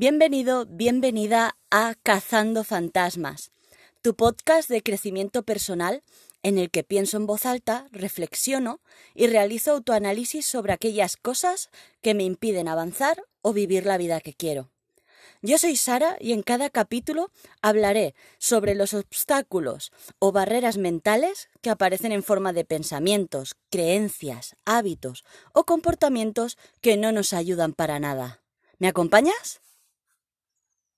Bienvenido, bienvenida a Cazando Fantasmas, tu podcast de crecimiento personal en el que pienso en voz alta, reflexiono y realizo autoanálisis sobre aquellas cosas que me impiden avanzar o vivir la vida que quiero. Yo soy Sara y en cada capítulo hablaré sobre los obstáculos o barreras mentales que aparecen en forma de pensamientos, creencias, hábitos o comportamientos que no nos ayudan para nada. ¿Me acompañas?